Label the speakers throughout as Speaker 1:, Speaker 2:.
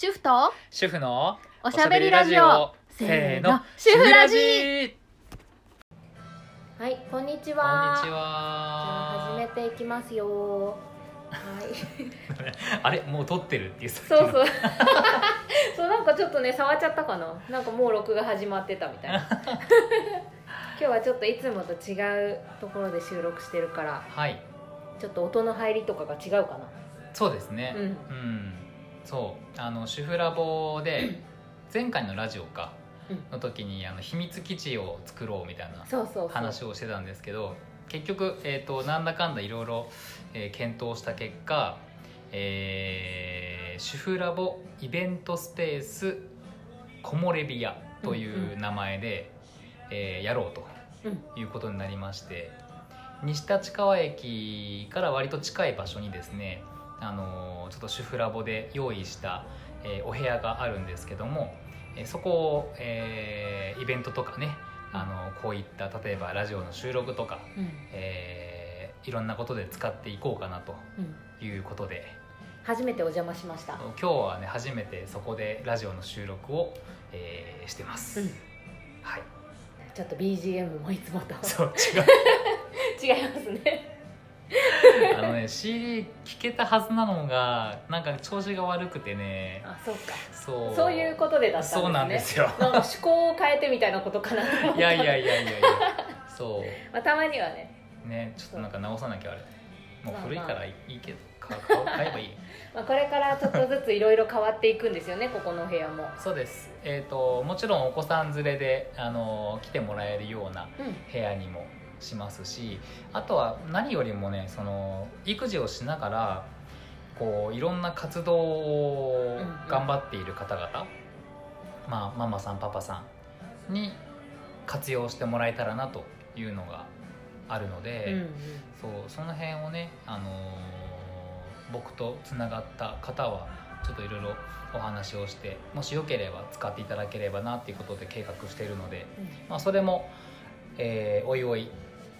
Speaker 1: 主婦と
Speaker 2: 主婦の
Speaker 1: おしゃべりラジオ。
Speaker 2: せーの。
Speaker 1: 主婦ラジ。
Speaker 2: こん
Speaker 1: はいこんにち
Speaker 2: にち
Speaker 1: は。じゃあ
Speaker 2: は
Speaker 1: 始めていきますよ。はい。
Speaker 2: あれもう撮ってるっていう
Speaker 1: そうそう。そうなんかちょっとね触っちゃったかな。なんかもう録画始まってたみたいな。今日はちょっといつもと違うところで収録してるから。
Speaker 2: はい。
Speaker 1: ちょっと音の入りとかが違うかな。
Speaker 2: そうですね。
Speaker 1: うん。
Speaker 2: うんそう。あの主婦ラボで前回のラジオか。
Speaker 1: うん。
Speaker 2: の時にあの秘密基地を作ろうみたいな話をしてたんですけど結局、えー、となんだかんだいろいろえー検討した結果、えー主婦ラボイベントスペース木漏れ日屋という名前で、えーやろうと
Speaker 1: うん。
Speaker 2: いうことになりまして西立川駅から割と近い場所にですね、あのーちょっと主婦ラボで用意した、えーお部屋があるんですけども、えーそこを、えーイベントとかね、あのーこういった例えばラジオの収録とか、
Speaker 1: うん。
Speaker 2: えーいろんなことで使っていこうかなと
Speaker 1: うん。
Speaker 2: いうことで。
Speaker 1: 初めてお邪魔しました。
Speaker 2: 今日はね初めてそこでラジオの収録を、えーしてます、
Speaker 1: うん。
Speaker 2: はい。
Speaker 1: ちょっと BGM もいつもと。
Speaker 2: そう違う。
Speaker 1: 違いますね
Speaker 2: あのね CD 聞けたはずなのがなんか調子が悪くてね。
Speaker 1: あそうか。
Speaker 2: そう。
Speaker 1: そういうことでだったんですね。
Speaker 2: そうなんですよ。
Speaker 1: なんか思考を変えてみたいなことかなと思った
Speaker 2: いやいやいやいやいや。そ
Speaker 1: まあ、たまにはね、
Speaker 2: うねちょっとなんか直さなきゃあれ。もう古い
Speaker 1: まあまあ
Speaker 2: からいいけど買う買う買えばいい。
Speaker 1: まあ、これからちょっとずついろいろ変わっていくんですよねここのお部屋も。
Speaker 2: そうです。えっ、ともちろんお子さん連れであの来てもらえるような
Speaker 1: うん。
Speaker 2: 部屋にもしますしあとは何よりもねその育児をしながらこういろんな活動を頑張っている方々、まあ、ママさんパパさんに活用してもらえたらなというのがあるので、
Speaker 1: うんうん。
Speaker 2: そうその辺をね、あのー僕とつながった方はちょっといろいろお話をしてもしよければ使っていただければなっていうことで計画しているので、まあ、それも、えーおいおい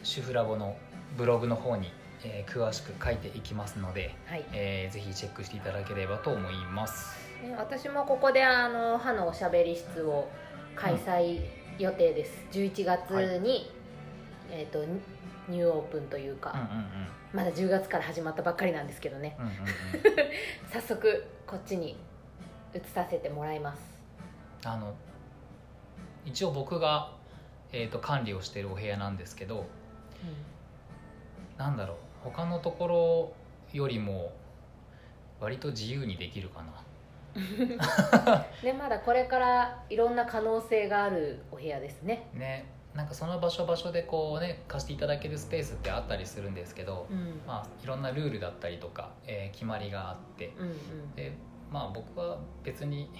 Speaker 2: 主婦ラボのブログの方に、えー詳しく書いていきますので、
Speaker 1: はい。
Speaker 2: えーぜひチェックしていただければと思います。
Speaker 1: ね私もここであの歯のおしゃべり室を開催予定です、11月に、えー、とニニューオープンというか、
Speaker 2: うんうんうん。
Speaker 1: まだ10月から始まったばっかりなんですけどね。
Speaker 2: うんうんうん。
Speaker 1: 早速こっちに移させてもらいます。
Speaker 2: あの一応僕が、えー、と管理をしているお部屋なんですけどなんだろう。他のところよりも割と自由にできるかな。
Speaker 1: で まだこれからいろんな可能性があるお部屋ですね。
Speaker 2: ねなんかその場所場所でこうね貸していただけるスペースってあったりするんですけど、
Speaker 1: うん。
Speaker 2: まあいろんなルールだったりとか、えー決まりがあって。
Speaker 1: うんうん。
Speaker 2: でまあ僕は別に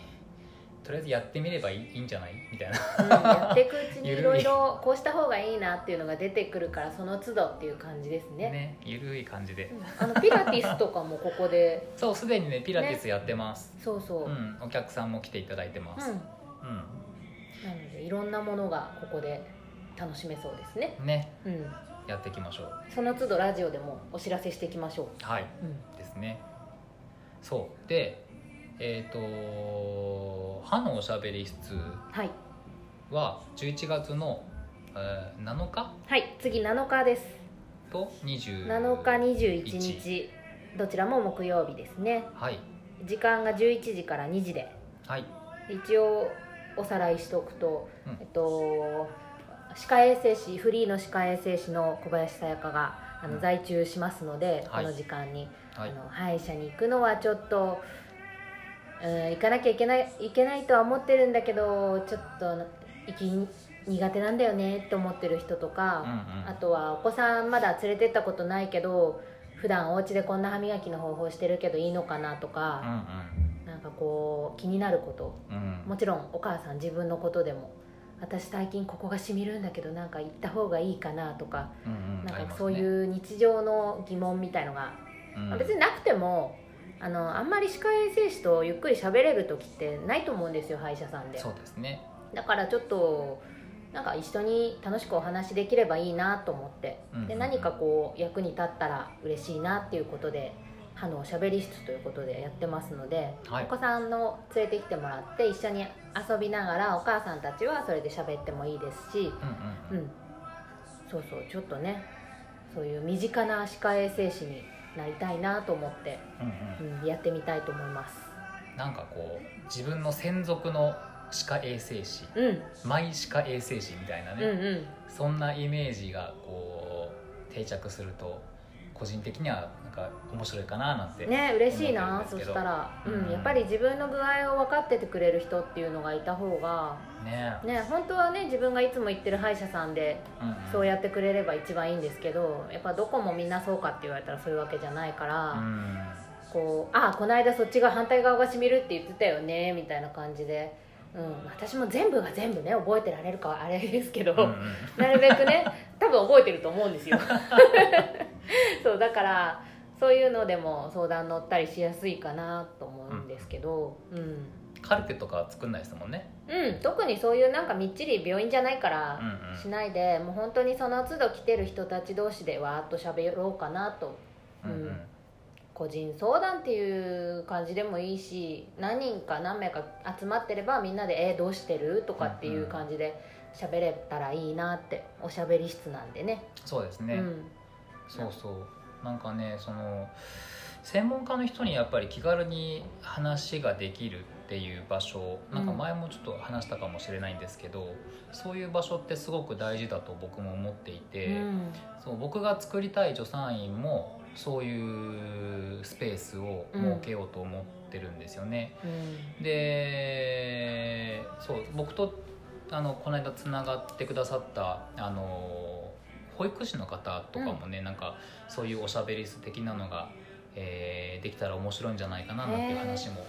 Speaker 2: とりあえずやってみればいいいいんじゃない？みたいな。
Speaker 1: うんやっていくうちに いろいろこうした方がいいなっていうのが出てくるからその都度っていう感じですね。
Speaker 2: ねゆるい感じで。
Speaker 1: うん。あのピラティスとかもここで。
Speaker 2: そうすでにねピラティスやってます、
Speaker 1: そうそう、うん
Speaker 2: うん、お客さんも来ていただいてます、うん。
Speaker 1: なのでいろんなものがここで楽しめそうですね、
Speaker 2: ね。
Speaker 1: うん、
Speaker 2: やっていきましょう。
Speaker 1: その都度ラジオでもお知らせしていきましょう、
Speaker 2: はい。
Speaker 1: うん、
Speaker 2: ですね。そう。でえっ、と歯のおしゃべり室
Speaker 1: はい。
Speaker 2: は11月の、えー7日？
Speaker 1: はい次7日です。
Speaker 2: と20
Speaker 1: 7日。21日どちらも木曜日ですね。
Speaker 2: はい。
Speaker 1: 時間が11時から2時で。
Speaker 2: はい。
Speaker 1: 一応おさらいしておくと、
Speaker 2: うん。
Speaker 1: えっと歯科衛生士フリーの歯科衛生士の小林さやかがあの
Speaker 2: うん。
Speaker 1: 在中しますので、
Speaker 2: はい。
Speaker 1: この時間に、
Speaker 2: はい。
Speaker 1: あの歯医者に行くのはちょっと、うん、行かなきゃいけないいけないとは思ってるんだけどちょっと行き苦手なんだよねって思ってる人とか、
Speaker 2: うんうん。
Speaker 1: あとはお子さんまだ連れてったことないけど普段お家でこんな歯磨きの方法してるけどいいのかなと
Speaker 2: うん
Speaker 1: か、なんかこう気になること。
Speaker 2: うん。うん
Speaker 1: もちろんお母さん自分のことでも私最近ここがしみるんだけどなんか行った方がいいかなとか、
Speaker 2: うんうん。
Speaker 1: なんかそういう日常の疑問みたいのが、
Speaker 2: うん。
Speaker 1: まあ別になくてもあのあんまり歯科衛生士とゆっくり喋れる時ってないと思うんですよ歯医者さんで。
Speaker 2: そうですね。
Speaker 1: だからちょっとなんか一緒に楽しくお話できればいいなと思って、
Speaker 2: うんうんうん。
Speaker 1: で何かこう役に立ったら嬉しいなっていうことで歯のおしゃべり室ということでやってますので、
Speaker 2: はい。
Speaker 1: お子さんの連れてきてもらって一緒に遊びながらお母さんたちはそれで喋ってもいいですし、
Speaker 2: うんうん
Speaker 1: うん、そうそうちょっとねそういう身近な歯科衛生士になりたいなと思って、
Speaker 2: うんうん。
Speaker 1: うん、やってみたいと思います。
Speaker 2: なんかこう自分の専属の歯科衛生士
Speaker 1: うん。
Speaker 2: マイ歯科衛生士みたいなね、
Speaker 1: うんうん。
Speaker 2: そんなイメージがこう定着すると個人的にはなんか面白いかななんて
Speaker 1: ね嬉しいなそしたら、う
Speaker 2: うん
Speaker 1: ん、やっぱり自分の具合を分かっててくれる人っていうのがいた方が
Speaker 2: ね。
Speaker 1: ね本当はね自分がいつも行ってる歯医者さんで
Speaker 2: うんうん。
Speaker 1: そうやってくれれば一番いいんですけどやっぱどこもみんなそうかって言われたらそういうわけじゃないから、
Speaker 2: うん。
Speaker 1: こうあこの間そっちが反対側がしみるって言ってたよねみたいな感じで、うん、私も全部が全部ね覚えてられるかはあれですけど、
Speaker 2: うんうん。
Speaker 1: なるべくね 多分覚えてると思うんですよ。そうだからそういうのでも相談乗ったりしやすいかなと思うんですけど、うん。
Speaker 2: カルテとかは作んないですもんね。
Speaker 1: うん、特にそういうなんかみっちり病院じゃないから
Speaker 2: うんうん。
Speaker 1: しないで、もう本当にその都度来てる人たち同士でわーっと喋ろうかなと。
Speaker 2: うんうん。
Speaker 1: うん個人相談っていう感じでもいいし何人か何名か集まってればみんなで「えーどうしてる?」とかっていう感じで喋れたらいいなっておしゃべり室なんでね。
Speaker 2: そうですね、
Speaker 1: うん、
Speaker 2: そうそう。なんかねその専門家の人にやっぱり気軽に話ができるっていう場所なんか前もちょっと話したかもしれないんですけど、そういう場所ってすごく大事だと僕も思っていて、
Speaker 1: うん。
Speaker 2: そう僕が作りたい助産院もそういうスペースを設けようと思ってるんですよね。
Speaker 1: うん。
Speaker 2: でそう僕とあのこの間つながってくださったあの保育士の方とかもね、なんかそういうおしゃべり室的なのが、えーできたら面白いんじゃないかななんていう話も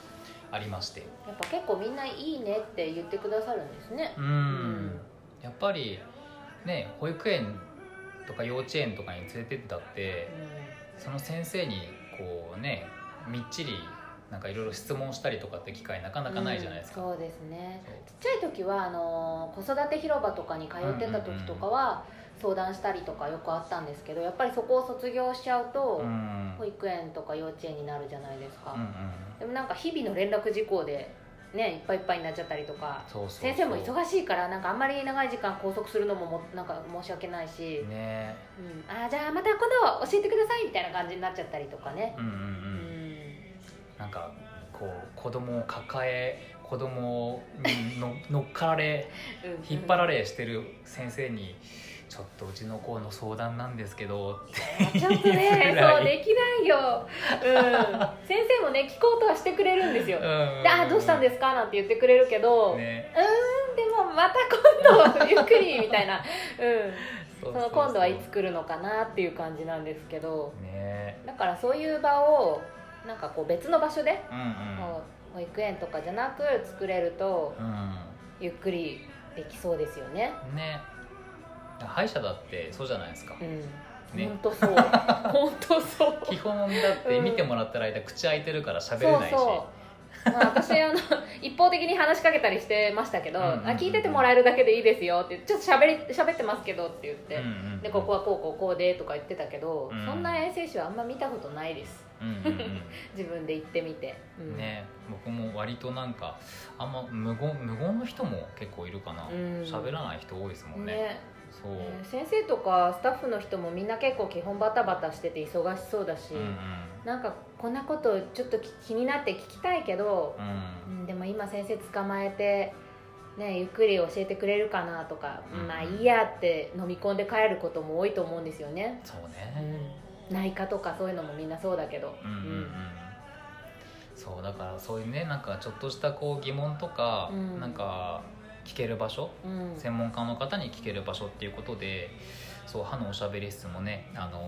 Speaker 2: ありまして。
Speaker 1: やっぱ結構みんないいねって言ってくださるんですね。
Speaker 2: うん。
Speaker 1: ん
Speaker 2: やっぱりね保育園とか幼稚園とかに連れてってたってその先生にこうねみっちりなんかいろいろ質問したりとかって機会なかなかないじゃないですか。
Speaker 1: うんそうですね。ちっちゃい時はあの子育て広場とかに通ってた時とかは相談したりとかよくあったんですけどやっぱりそこを卒業しちゃうと、
Speaker 2: うん。
Speaker 1: 保育園とか幼稚園になるじゃないですか、
Speaker 2: うんうん。
Speaker 1: でもなんか日々の連絡事項でねいっぱいいっぱいになっちゃったりとか。先生も忙しいからなんかあんまり長い時間拘束するのももなんか申し訳ないし、
Speaker 2: ね。
Speaker 1: うん、あーじゃあまた今度教えてくださいみたいな感じになっちゃったりとかね。
Speaker 2: うんうんう
Speaker 1: うん。
Speaker 2: ん。なんかこう子供を抱え子供にの 乗っかられ
Speaker 1: うん。
Speaker 2: 引っ張られしてる先生に「ちょっとうちの子の相談なんですけど」
Speaker 1: ちょっとね そうできないよ、うん、先生もね聞こうとはしてくれるんですよ、
Speaker 2: うん
Speaker 1: であーどうしたんですか？なんて言ってくれるけど、
Speaker 2: ね。
Speaker 1: うーんでもまた今度ゆっくりみたいな、うん、
Speaker 2: そ
Speaker 1: その今度はいつ来るのかなっていう感じなんですけど。
Speaker 2: ね。
Speaker 1: だからそういう場をなんかこう別の場所で、
Speaker 2: うん
Speaker 1: こう保育園とかじゃなく作れると
Speaker 2: うん。
Speaker 1: ゆっくりできそうですよね。
Speaker 2: うんね歯医者だってそうじゃないですか。
Speaker 1: うん。
Speaker 2: ね。
Speaker 1: 本当そう。本当そう。
Speaker 2: 基本だって見てもらったら間口開いてるから喋れ
Speaker 1: そう
Speaker 2: ないし。
Speaker 1: そう、まあ、私あの一方的に話しかけたりしてましたけど、
Speaker 2: うんうんうん
Speaker 1: あ聞いててもらえるだけでいいですよってちょっと喋り喋ってますけどって言って、
Speaker 2: うんうん
Speaker 1: でここはこうこうこうでとか言ってたけど、
Speaker 2: うん
Speaker 1: そんな衛生士はあんま見たことないです。
Speaker 2: うんうん
Speaker 1: 自分で行ってみて、
Speaker 2: う
Speaker 1: うんん。
Speaker 2: ね。僕も割となんかあんま無言無言の人も結構いるかな。
Speaker 1: うん。
Speaker 2: 喋、らない人多いですもんね。
Speaker 1: ね
Speaker 2: そう、
Speaker 1: ね先生とかスタッフの人もみんな結構基本バタバタしてて忙しそうだし、
Speaker 2: うんうん。
Speaker 1: なんかこんなことちょっと気気になって聞きたいけど、
Speaker 2: うん。
Speaker 1: うん、でも今先生捕まえて、ね、ゆっくり教えてくれるかなとか、
Speaker 2: うん
Speaker 1: まあいいやって飲み込んで帰ることも多いと思うんですよね、
Speaker 2: そう
Speaker 1: う
Speaker 2: ね
Speaker 1: ん、内科とかそういうのもみんなそうだけど、
Speaker 2: うんうん。うん。そうだからそういうねなんかちょっとしたこう疑問とか、
Speaker 1: うん。
Speaker 2: なんか聞ける場所
Speaker 1: うん。
Speaker 2: 専門家の方に聞ける場所っていうことでそう歯のおしゃべり室もね、あの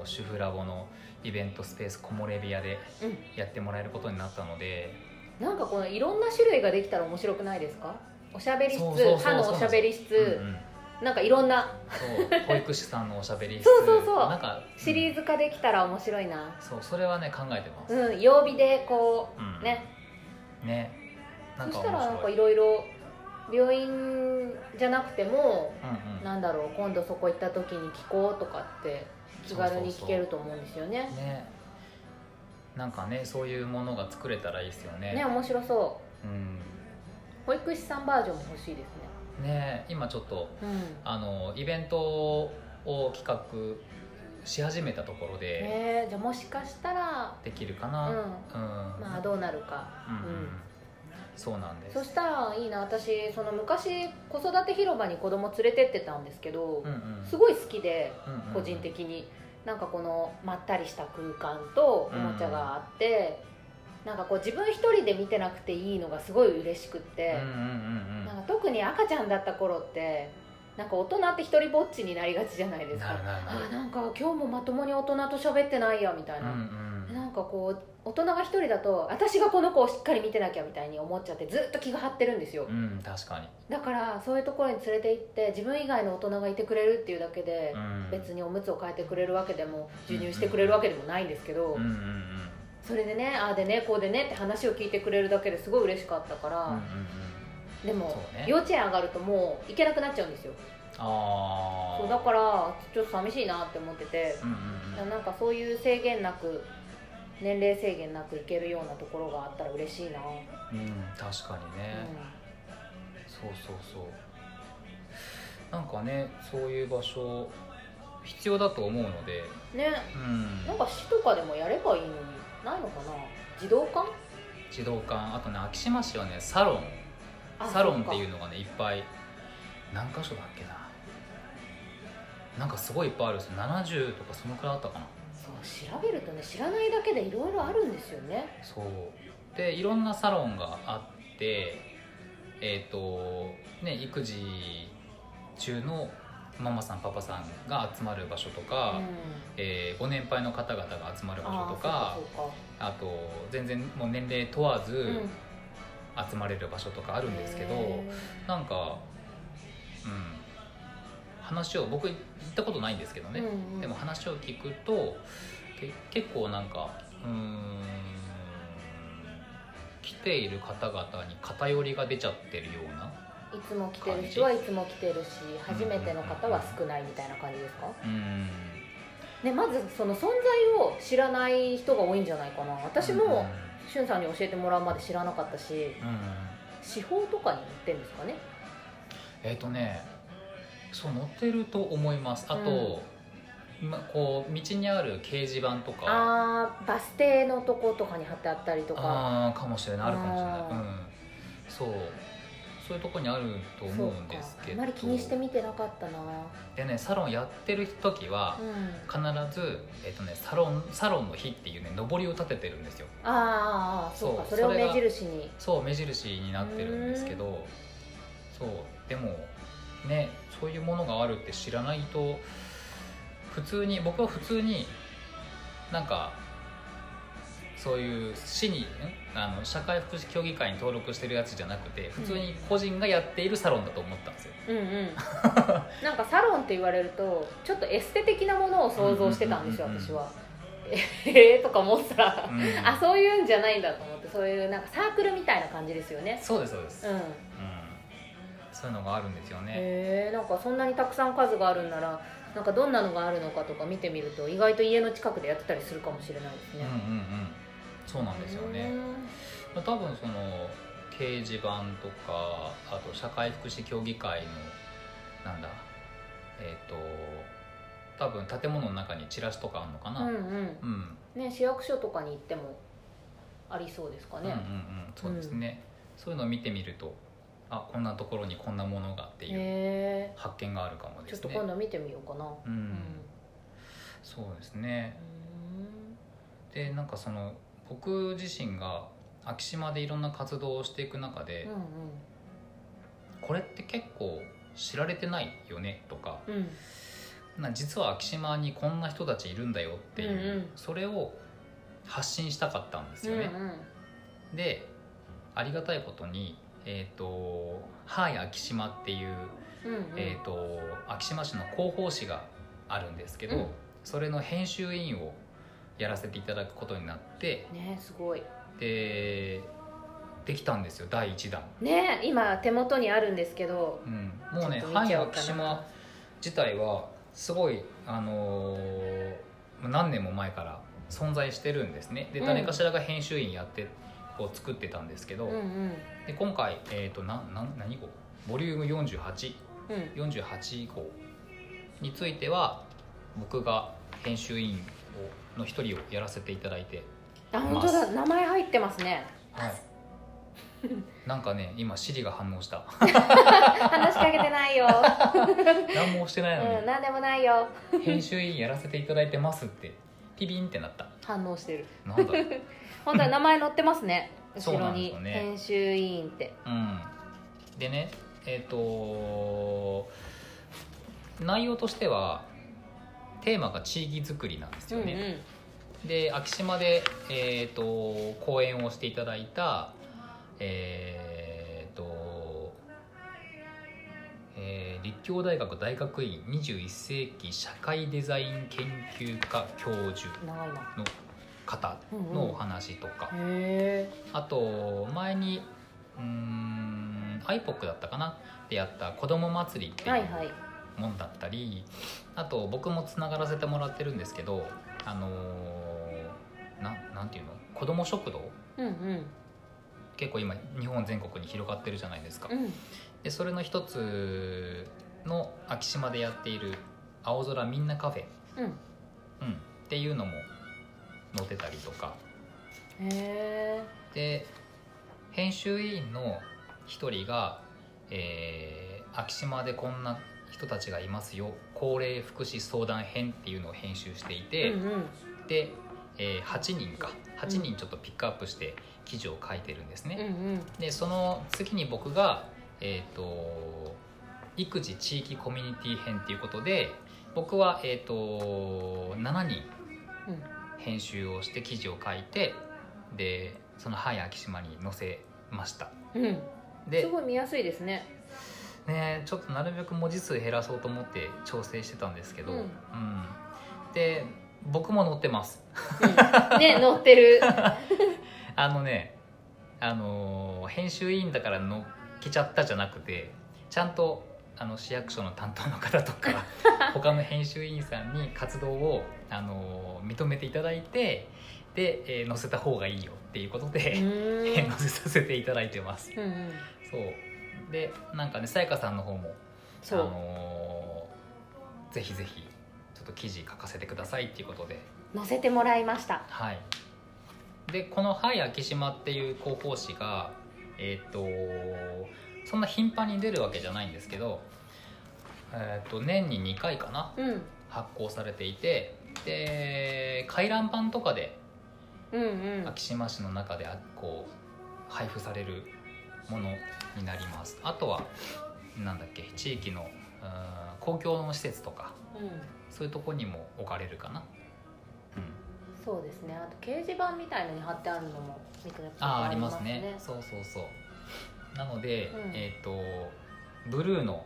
Speaker 2: ー主婦ラボのイベントスペース木漏れ部屋で
Speaker 1: うん。
Speaker 2: やってもらえることになったので、
Speaker 1: なんかこのいろんな種類ができたら面白くないですか？おしゃべり室歯のおしゃべり室、
Speaker 2: うんうん。
Speaker 1: なんかいろんな。
Speaker 2: そう保育士さんのおしゃべり室。
Speaker 1: そうそうそう。
Speaker 2: なんか
Speaker 1: シリーズ化できたら面白いな。
Speaker 2: そうそれはね考えてます、
Speaker 1: うん曜日でこ
Speaker 2: うん。
Speaker 1: うね、
Speaker 2: ね。なん
Speaker 1: そしたらなんかいろいろ病院じゃなくても
Speaker 2: うんうん。
Speaker 1: なんだろう今度そこ行った時に聞こうとかって気軽に聞けると思うんですよね。
Speaker 2: ね。なんかねそういうものが作れたらいいですよね。
Speaker 1: ね面白そう。
Speaker 2: うん。
Speaker 1: 保育士さんバージョンも欲しいです
Speaker 2: ね。今ちょっと
Speaker 1: ねうん。
Speaker 2: あのイベントを企画し始めたところで
Speaker 1: ねじゃあもしかしたら
Speaker 2: できるか
Speaker 1: うん。
Speaker 2: なうん、
Speaker 1: まあどうなるか。
Speaker 2: うんうん。
Speaker 1: うん
Speaker 2: そうなんです。
Speaker 1: そしたらいいな私その昔子育て広場に子供連れてってたんですけど、
Speaker 2: うんうん。
Speaker 1: すごい好きで
Speaker 2: うんうん
Speaker 1: 個人的に、なんかこのまったりした空間とおもちゃがあって、なんかこう自分一人で見てなくていいのがすごい嬉しくって
Speaker 2: うん、うんうん
Speaker 1: なんか特に赤ちゃんだった頃ってなんか大人って一人ぼっちになりがちじゃないですか。あなんか今日もまともに大人と喋ってないやみたい
Speaker 2: うん
Speaker 1: な、
Speaker 2: うん。
Speaker 1: なんかこう大人が一人だと私がこの子をしっかり見てなきゃみたいに思っちゃってずっと気が張ってるんですよ。
Speaker 2: うん確かに、
Speaker 1: だからそういうところに連れて行って自分以外の大人がいてくれるっていうだけで
Speaker 2: うん、
Speaker 1: 別におむつを変えてくれるわけでも授乳してくれるわけでもないんですけど、
Speaker 2: うんうんうん
Speaker 1: それでねああでねこうでねって話を聞いてくれるだけですごい嬉しかったから、
Speaker 2: うんうんうん。
Speaker 1: でも、
Speaker 2: ね。
Speaker 1: 幼稚園上がるともう行けなくなっちゃうんですよ。
Speaker 2: ああ
Speaker 1: そうだからちょっと寂しいなって思ってて
Speaker 2: うんうんうん。
Speaker 1: なんかそういう制限なく年齢制限なく行けるようなところがあったら嬉しいな、
Speaker 2: うん確かにね、そうそうそう。なんかねそういう場所必要だと思うので。
Speaker 1: うん、ね。
Speaker 2: うん。
Speaker 1: なんか市とかでもやればいいのにないのかな。児童館？
Speaker 2: 児童館。あとね昭島市はねサロン。
Speaker 1: あ
Speaker 2: サロンっていう
Speaker 1: そ
Speaker 2: のがねいっぱい。何箇所だっけな。なんかすごいいっぱいあるんですよ。70とかそのくらいあったかな
Speaker 1: 調べるとね知らないだけでいろいろあるんですよね。
Speaker 2: そう。でいろんなサロンがあってえっ、とね育児中のママさんパパさんが集まる場所とか、
Speaker 1: うん。
Speaker 2: えーご年配の方々が集まる場所とか
Speaker 1: あ
Speaker 2: と全然もう年齢問わず
Speaker 1: うん。
Speaker 2: 集まれる場所とかあるんですけど、
Speaker 1: へ
Speaker 2: なんかうん話を僕行ったことないんですけどね、
Speaker 1: ーうんうん。
Speaker 2: でも話を聞くとけ結構なんかうーん来ている方々に偏りが出ちゃってるようない
Speaker 1: つも来てる人はいつも来てるし初めての方は少ないみたいな感じですか、
Speaker 2: うん
Speaker 1: ね、まずその存在を知らない人が多いんじゃないかな。私もしゅんさんに教えてもらうまで知らなかったし
Speaker 2: うん、うん。
Speaker 1: 司法とかに売ってるんですかね？
Speaker 2: えっ、とねそう載ってると思います。あと、まこう道にある掲示板とか。
Speaker 1: ああバス停のとことかに貼ってあったりとか。
Speaker 2: あーかもしれない。あるかもしれない。うん。そう。そういうとこにあると思うんですけど。
Speaker 1: あんまり気にして見てなかったな。
Speaker 2: でねサロンやってる時は
Speaker 1: うん。
Speaker 2: 必ず、えっとね、サロンサロンの日っていうね上りを立ててるんですよ。
Speaker 1: あーあーそうか。
Speaker 2: そ
Speaker 1: れを
Speaker 2: それが
Speaker 1: 目印に。
Speaker 2: そう目印になってるんですけど。そう。でもねそういうものがあるって知らないと普通に僕は普通になんかそういう市にんあの社会福祉協議会に登録してるやつじゃなくて普通に個人がやっているサロンだと思ったんですよ、
Speaker 1: うんうん。なんかサロンって言われるとちょっとエステ的なものを想像してたんですよ
Speaker 2: うんうん
Speaker 1: 私は。ええとか思ってたら、
Speaker 2: うん。
Speaker 1: あそういうんじゃないんだと思ってそういうなんかサークルみたいな感じですよね。
Speaker 2: そうですそうです、
Speaker 1: うん。
Speaker 2: うんそういうのがあるんですよね。
Speaker 1: へえんかそんなにたくさん数があるんならなんかどんなのがあるのかとか見てみると意外と家の近くでやってたりするかもしれないですね。
Speaker 2: うんうんうん。そうなんですよね。まあ多分その掲示板とかあと社会福祉協議会のなんだえっ、と多分建物の中にチラシとかあるのかな、
Speaker 1: うんうん。
Speaker 2: うん。
Speaker 1: ね市役所とかに行ってもありそうですかね。
Speaker 2: うんうんうん。そうですね、そういうのを見てみるとあこんなところにこんなものがっていう発見があるかもで
Speaker 1: ちょっ
Speaker 2: すね
Speaker 1: と今度見てみようかな。
Speaker 2: うん、
Speaker 1: うん。
Speaker 2: そうですね。でなんかその僕自身が昭島でいろんな活動をしていく中で、
Speaker 1: うん
Speaker 2: これって結構知られてないよね？とか
Speaker 1: うん。うん
Speaker 2: な実は昭島にこんな人たちいるんだよっていう、
Speaker 1: うんうん。
Speaker 2: それを発信したかったんですよね、
Speaker 1: うん。
Speaker 2: でありがたいことにえっ、と「はい昭島」っていう、
Speaker 1: うんうん。
Speaker 2: えー、と昭島市の広報誌があるんですけど、
Speaker 1: うん。
Speaker 2: それの編集委員をやらせていただくことになって
Speaker 1: ねすごい。
Speaker 2: でできたんですよ第1弾、
Speaker 1: ね今手元にあるんですけど。
Speaker 2: うん、もうね「
Speaker 1: ちょっと
Speaker 2: はい
Speaker 1: 見ちゃおうかな。
Speaker 2: 昭島」自体はすごいあのー何年も前から存在してるんですね。で
Speaker 1: うん。
Speaker 2: 誰かしらが編集員やってこう作ってたんですけど、
Speaker 1: うんうん。
Speaker 2: で今回、えー、となな何号？ボリューム4848
Speaker 1: うん。
Speaker 2: 号については僕が編集員をの一人をやらせていただいて
Speaker 1: あ本当だ。名前入ってますね。
Speaker 2: はい。なんかね今シリが反応した。
Speaker 1: 話しかけてないよ。
Speaker 2: 何もしてないのに、
Speaker 1: うん何でもないよ。
Speaker 2: 編集員やらせていただいてますってピピンってなった。
Speaker 1: 反応してる。
Speaker 2: なんだろう
Speaker 1: 本当は名前載ってますね。後ろに
Speaker 2: ね
Speaker 1: 編集委員って。
Speaker 2: うん。でねえっ、と内容としてはテーマが地域づくりなんですよね、で昭島で、えー、と講演をしていただいたえっ、と、えー立教大学大学院21世紀社会デザイン研究科教授の方のお話とか、
Speaker 1: へ
Speaker 2: あと前にうーん iPOC だったかな？でやった子ども祭りっていうもんだったり、あと僕もつながらせてもらってるんですけどあのーななんていうの？子ども食堂？
Speaker 1: うんうん。
Speaker 2: 結構今日本全国に広がってるじゃないですか、
Speaker 1: うん。
Speaker 2: でそれの一つの昭島でやっている「青空みんなカフェ」
Speaker 1: うん。
Speaker 2: うん、っていうのも載ってたりとか。で編集委員の一人が、えー昭島でこんな人たちがいますよ。高齢福祉相談編っていうのを編集していて、
Speaker 1: うんうん。
Speaker 2: で、えー8人か。8人ちょっとピックアップして記事を書いてるんですね、
Speaker 1: うんうん。
Speaker 2: でその次に僕が、えー、と育児地域コミュニティ編っていうことで僕は、えー、と7人。
Speaker 1: うん
Speaker 2: 編集をして記事を書いてでその「はい昭島」に載せました。
Speaker 1: うん。
Speaker 2: です
Speaker 1: ごい見やすいですね。
Speaker 2: ねちょっとなるべく文字数減らそうと思って調整してたんですけど、
Speaker 1: うん。
Speaker 2: うん。で僕も載ってます。
Speaker 1: うん。ね載ってる。
Speaker 2: あのねあのー編集委員だから載っけちゃったじゃなくてちゃんとあの市役所の担当の方とか 他の編集委員さんに活動を、あのー認めていただいてで、えー載せた方がいいよっていうこと
Speaker 1: う
Speaker 2: で、載せさせていただいてます。
Speaker 1: うんうん。
Speaker 2: そう。でなんかねさやかさんの方もあのーぜひぜひちょっと記事書かせてくださいっていうことで。
Speaker 1: 載せてもらいました。
Speaker 2: はい。でこの「はい昭島」っていう広報誌がえっ、とそんな頻繁に出るわけじゃないんですけど、えー、と年に2回かな
Speaker 1: うん。
Speaker 2: 発行されていてで回覧板とかで
Speaker 1: うんうん。
Speaker 2: 昭島市の中であこう配布されるものになります。あとはなんだっけ地域のうん公共の施設とか
Speaker 1: うん。
Speaker 2: そういうとこにも置かれるかな、うん、
Speaker 1: そうですね。あと掲示板みたいのに貼ってあるのも見たこと
Speaker 2: ああありますね。そうそうそう。なので、
Speaker 1: うん。
Speaker 2: えっ、とブルーの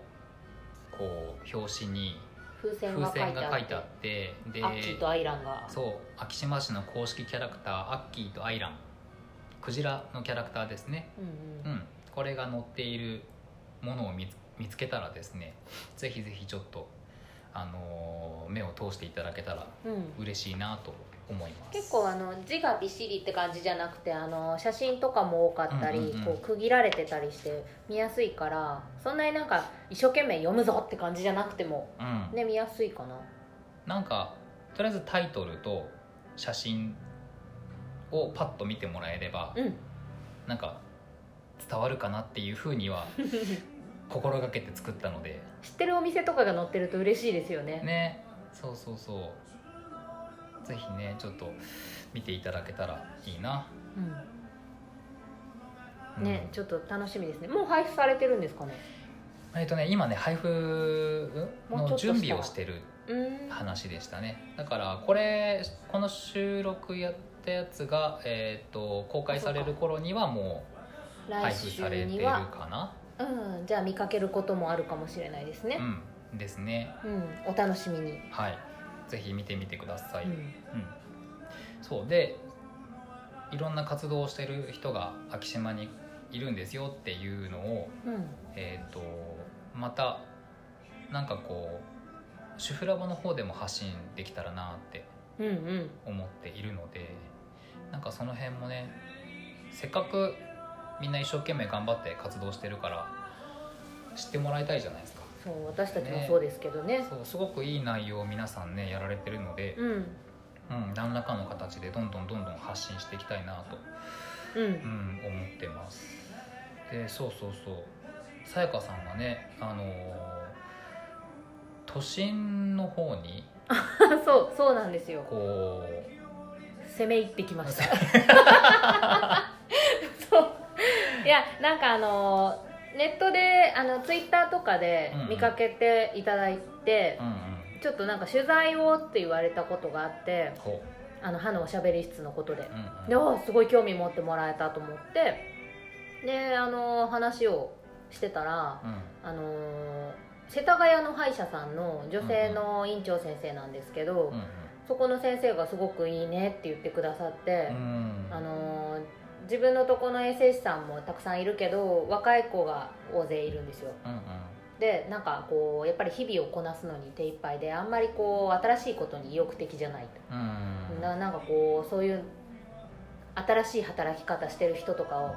Speaker 2: こう表紙に
Speaker 1: 風船
Speaker 2: 風
Speaker 1: が書いてあって
Speaker 2: で
Speaker 1: アッキーとアイランが。
Speaker 2: そう昭島市の公式キャラクターアッキーとアイラン。クジラのキャラクターですね。
Speaker 1: うん
Speaker 2: うん。これが載っているものを見つ見つけたらですねぜひぜひちょっとあのー目を通していただけたら
Speaker 1: うんうん。
Speaker 2: 嬉しいなと思います。
Speaker 1: 結構あの字がびっしりって感じじゃなくてあの写真とかも多かったり、
Speaker 2: うんうんうん。
Speaker 1: こう区切られてたりして見やすいからそんなになんか一生懸命読むぞって感じじゃなくても
Speaker 2: うん。
Speaker 1: ね見やすいかな。
Speaker 2: なんかとりあえずタイトルと写真をパッと見てもらえれば
Speaker 1: うん。
Speaker 2: なんか伝わるかなっていうふうには 心がけて作ったので。
Speaker 1: 知ってるお店とかが載ってると嬉しいですよね。
Speaker 2: ね。そうそうそうぜひねちょっと見ていただけたらいいな、
Speaker 1: うん。ね、ちょっと楽しみですね。もう配布されてるんですかね？
Speaker 2: えっとね今ね配布の準備をしてる
Speaker 1: うん
Speaker 2: 話でしたね。だからこれこの収録やったやつが、えー、と公開される頃にはもう配布されてるかな。
Speaker 1: うん、じゃあ見かけることもあるかもしれないですね。
Speaker 2: うん。ですね。
Speaker 1: うん、お楽しみに、
Speaker 2: はいぜひ見てみてください、うん。
Speaker 1: うん。
Speaker 2: そうでいろんな活動をしてる人が昭島にいるんですよっていうのを
Speaker 1: うん。
Speaker 2: えっ、とまたなんかこう主婦ラボの方でも発信できたらなって
Speaker 1: うんうん。
Speaker 2: 思っているのでなんかその辺もねせっかくみんな一生懸命頑張って活動してるから知ってもらいたいじゃないですか
Speaker 1: そう私たちもそうですけどね。
Speaker 2: そうすごくいい内容を皆さんねやられてるので、
Speaker 1: うん。
Speaker 2: うん、何らかの形でどんどんどんどん発信していきたいなと、
Speaker 1: うん。
Speaker 2: うん、思ってます。でそうそうそう。さやかさんがねあのー都心の方に
Speaker 1: そうそうなんですよ。
Speaker 2: こ
Speaker 1: 攻め入ってきました。そう。いやなんかあのネットであのツイッターとかで見かけていただいて
Speaker 2: う、うんうん。
Speaker 1: ちょっとなんか取材をって言われたことがあって
Speaker 2: ほ
Speaker 1: あの歯のおしゃべり室のことで。
Speaker 2: う、うんうん。
Speaker 1: であすごい興味持ってもらえたと思って。であの話をしてたら
Speaker 2: うん。
Speaker 1: あの世田谷の歯医者さんの女性の院長先生なんですけど、
Speaker 2: うん。
Speaker 1: そこの先生がすごくいいねって言ってくださって、
Speaker 2: うん。
Speaker 1: あの自分のとこの衛生士さんもたくさんいるけど若い子が大勢いるんですよ。
Speaker 2: うんうん。
Speaker 1: でなんかこうやっぱり日々をこなすのに手一杯であんまりこう新しいことに意欲的じゃないと、
Speaker 2: うん
Speaker 1: ななんかこうそういう新しい働き方してる人とかを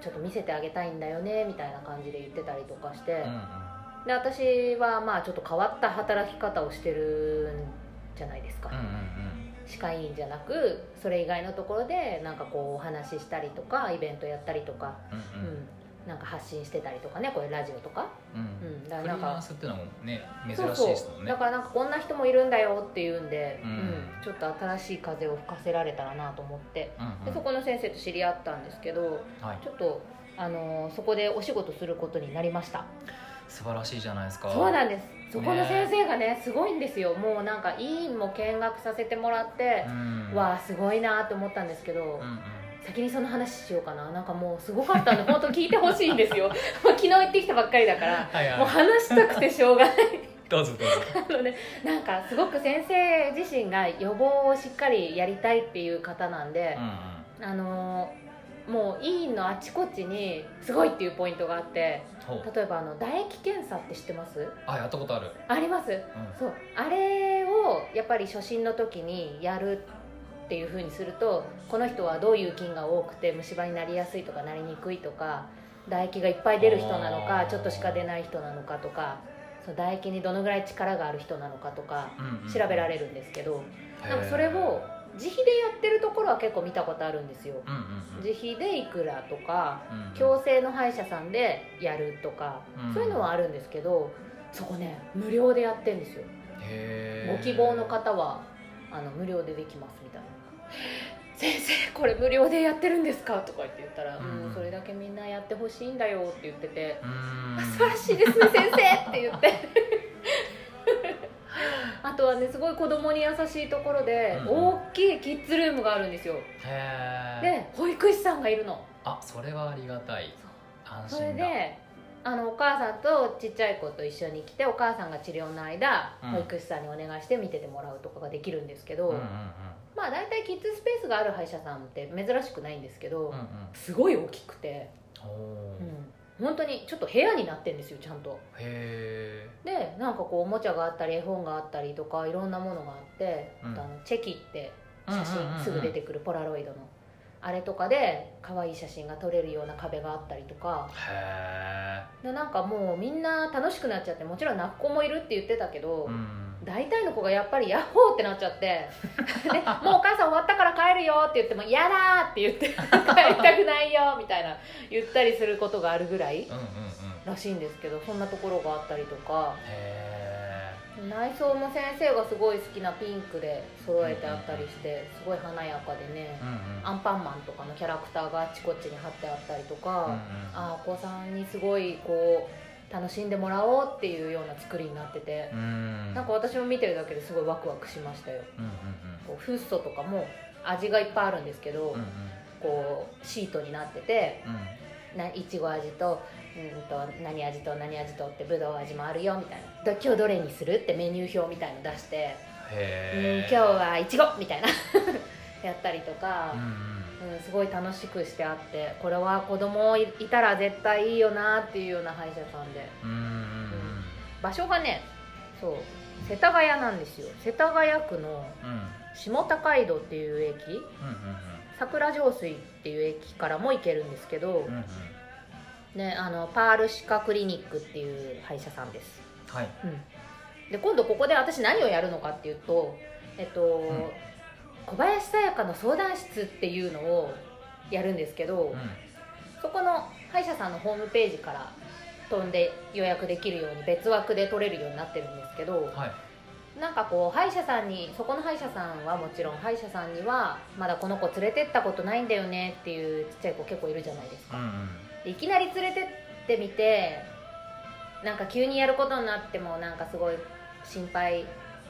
Speaker 1: ちょっと見せてあげたいんだよねみたいな感じで言ってたりとかして、
Speaker 2: うんうん。
Speaker 1: で私はまあちょっと変わった働き方をしてるんじゃないですか、
Speaker 2: うんうん
Speaker 1: 歯科医院じゃなくそれ以外のところでなんかこうお話ししたりとかイベントやったりとか、
Speaker 2: うんうん。
Speaker 1: うん。なんか発信してたりとかねこれラジオとか、
Speaker 2: うん
Speaker 1: うん、だからなんか
Speaker 2: ランスっていうのもね珍し
Speaker 1: そう。そ
Speaker 2: いですもんね。
Speaker 1: うだからなんかこんな人もいるんだよっていうんで、
Speaker 2: うん。
Speaker 1: うん。ちょっと新しい風を吹かせられたらなと思って。
Speaker 2: うんうん。
Speaker 1: でそこの先生と知り合ったんですけど
Speaker 2: はい。
Speaker 1: ちょっとあのーそこでお仕事することになりました
Speaker 2: 素晴らしいじゃないですか。
Speaker 1: そうなんです。そこの先生がねすごいんですよ。もうなんか医院も見学させてもらって
Speaker 2: う、ん。
Speaker 1: わあすごいなと思ったんですけど、
Speaker 2: うんうん。
Speaker 1: 先にその話しようかな。なんかもうすごかったんで本当聞いてほしいんですよ。もう昨日行ってきたばっかりだから
Speaker 2: はい
Speaker 1: もう
Speaker 2: はい
Speaker 1: 話したくてしょうがない。
Speaker 2: どうぞどうぞ。
Speaker 1: あのねなんかすごく先生自身が予防をしっかりやりたいっていう方なんで
Speaker 2: うん、うん。
Speaker 1: あのーもう医院のあちこちにすごいっていうポイントがあって例えばあの唾液検査って知ってます？
Speaker 2: あやったことある。
Speaker 1: あります。
Speaker 2: うん。
Speaker 1: そう。あれをやっぱり初診の時にやるっていう風にするとこの人はどういう菌が多くて虫歯になりやすいとかなりにくいとか唾液がいっぱい出る人なのかちょっとしか出ない人なのかとかその唾液にどのぐらい力がある人なのかとか
Speaker 2: うんうん
Speaker 1: 調べられるんですけど、
Speaker 2: へー。
Speaker 1: なんかそれを自費でやってるところは結構見たことあるんですよ。
Speaker 2: うんうんうん。
Speaker 1: 自費でいくらとか
Speaker 2: うんうん。
Speaker 1: 強制の歯医者さんでやるとか、
Speaker 2: うん。
Speaker 1: そういうのはあるんですけどそこね無料でやってんですよ。ご希望の方はあの無料でできますみたいな「先生これ無料でやってるんですか?」とか言って言ったら「
Speaker 2: う
Speaker 1: うん。ん、それだけみんなやってほしいんだよ」って言ってて
Speaker 2: うーん「
Speaker 1: 素晴らしいですね先生!」って言ってあとはねすごい子供に優しいところで、
Speaker 2: うんうん。
Speaker 1: 大きいキッズルームがあるんですよ。
Speaker 2: へえ
Speaker 1: で保育士さんがいるの。
Speaker 2: あそれはありがたい。安
Speaker 1: それであのお母さんとちっちゃい子と一緒に来てお母さんが治療の間、
Speaker 2: うん。
Speaker 1: 保育士さんにお願いして見ててもらうとかができるんですけど、
Speaker 2: うんうんうん。
Speaker 1: まあ大体キッズスペースがある歯医者さんって珍しくないんですけど、
Speaker 2: うんうん。
Speaker 1: すごい大きくて、
Speaker 2: お
Speaker 1: うん、本当にちょっと部屋になってんですよちゃんと。
Speaker 2: ー。へ
Speaker 1: でなんかこうおもちゃがあったり絵本があったりとかいろんなものがあって、
Speaker 2: うん。
Speaker 1: あのチェキって
Speaker 2: え
Speaker 1: 写真すぐ出てくるポラロイドの、あれとかで可愛い写真が撮れるような壁があったりとか
Speaker 2: へ
Speaker 1: でなんかもうみんな楽しくなっちゃってもちろん泣く子もいるって言ってたけど、
Speaker 2: えうん
Speaker 1: 大体の子がやっぱり「ヤッホー!」ってなっちゃってで 「もうお母さん終わったから帰るよ」って言っても「嫌だ!」って言って「帰りたくないよ」みたいな言ったりすることがあるぐらいらしいんですけどそんなところがあったりとか
Speaker 2: へ
Speaker 1: 内装も先生がすごい好きなピンクで揃えてあったりしてすごい華やかでね
Speaker 2: えうんうん。
Speaker 1: アンパンマンとかのキャラクターがあっちこっちに貼ってあったりと
Speaker 2: うんうん
Speaker 1: かあーお子さんにすごいこう楽しんでもらおうっていうような作りになってて
Speaker 2: うん。
Speaker 1: なんか私も見てるだけですごいワクワクしましたよ。
Speaker 2: うんうん
Speaker 1: こうフッ素とかも味がいっぱいあるんですけど、
Speaker 2: うんうん。
Speaker 1: こうシートになってて
Speaker 2: うん。
Speaker 1: ないちご味と,、うん、と何味と何味とってぶどう味もあるよみたいな。ど今日どれにするってメニュー表みたいの出して、うん、今日はいちごみたいなやったりとか
Speaker 2: うん、うん。
Speaker 1: うん、すごい楽しくしてあってこれは子供いいたら絶対いいよなっていうような歯医者さんで。
Speaker 2: うんうん
Speaker 1: 場所がねそう世田谷なんですよ。世田谷区の
Speaker 2: うん。うん
Speaker 1: 下高井戸っていう駅。
Speaker 2: うんうん。
Speaker 1: 桜上水っていう駅からも行けるんですけど、
Speaker 2: うんうんうん
Speaker 1: ね、あのパール歯科クリニックっていう歯医者さんです、
Speaker 2: はい。
Speaker 1: うん、で今度ここで私何をやるのかっていうとえっと、
Speaker 2: ん。
Speaker 1: 小林さやかの相談室っていうのをやるんですけど、
Speaker 2: う
Speaker 1: そこの歯医者さんのホームページから飛んで予約できるように別枠で取れるようになってるんですけど
Speaker 2: んはい。
Speaker 1: なんかこう歯医者さんにそこの歯医者さんはもちろん歯医者さんにはまだこの子連れてったことないんだよねっていうちっちゃい子結構いるじゃないですか
Speaker 2: うんうん
Speaker 1: でいきなり連れてってみてなんか急にやることになってもなんかすごい心配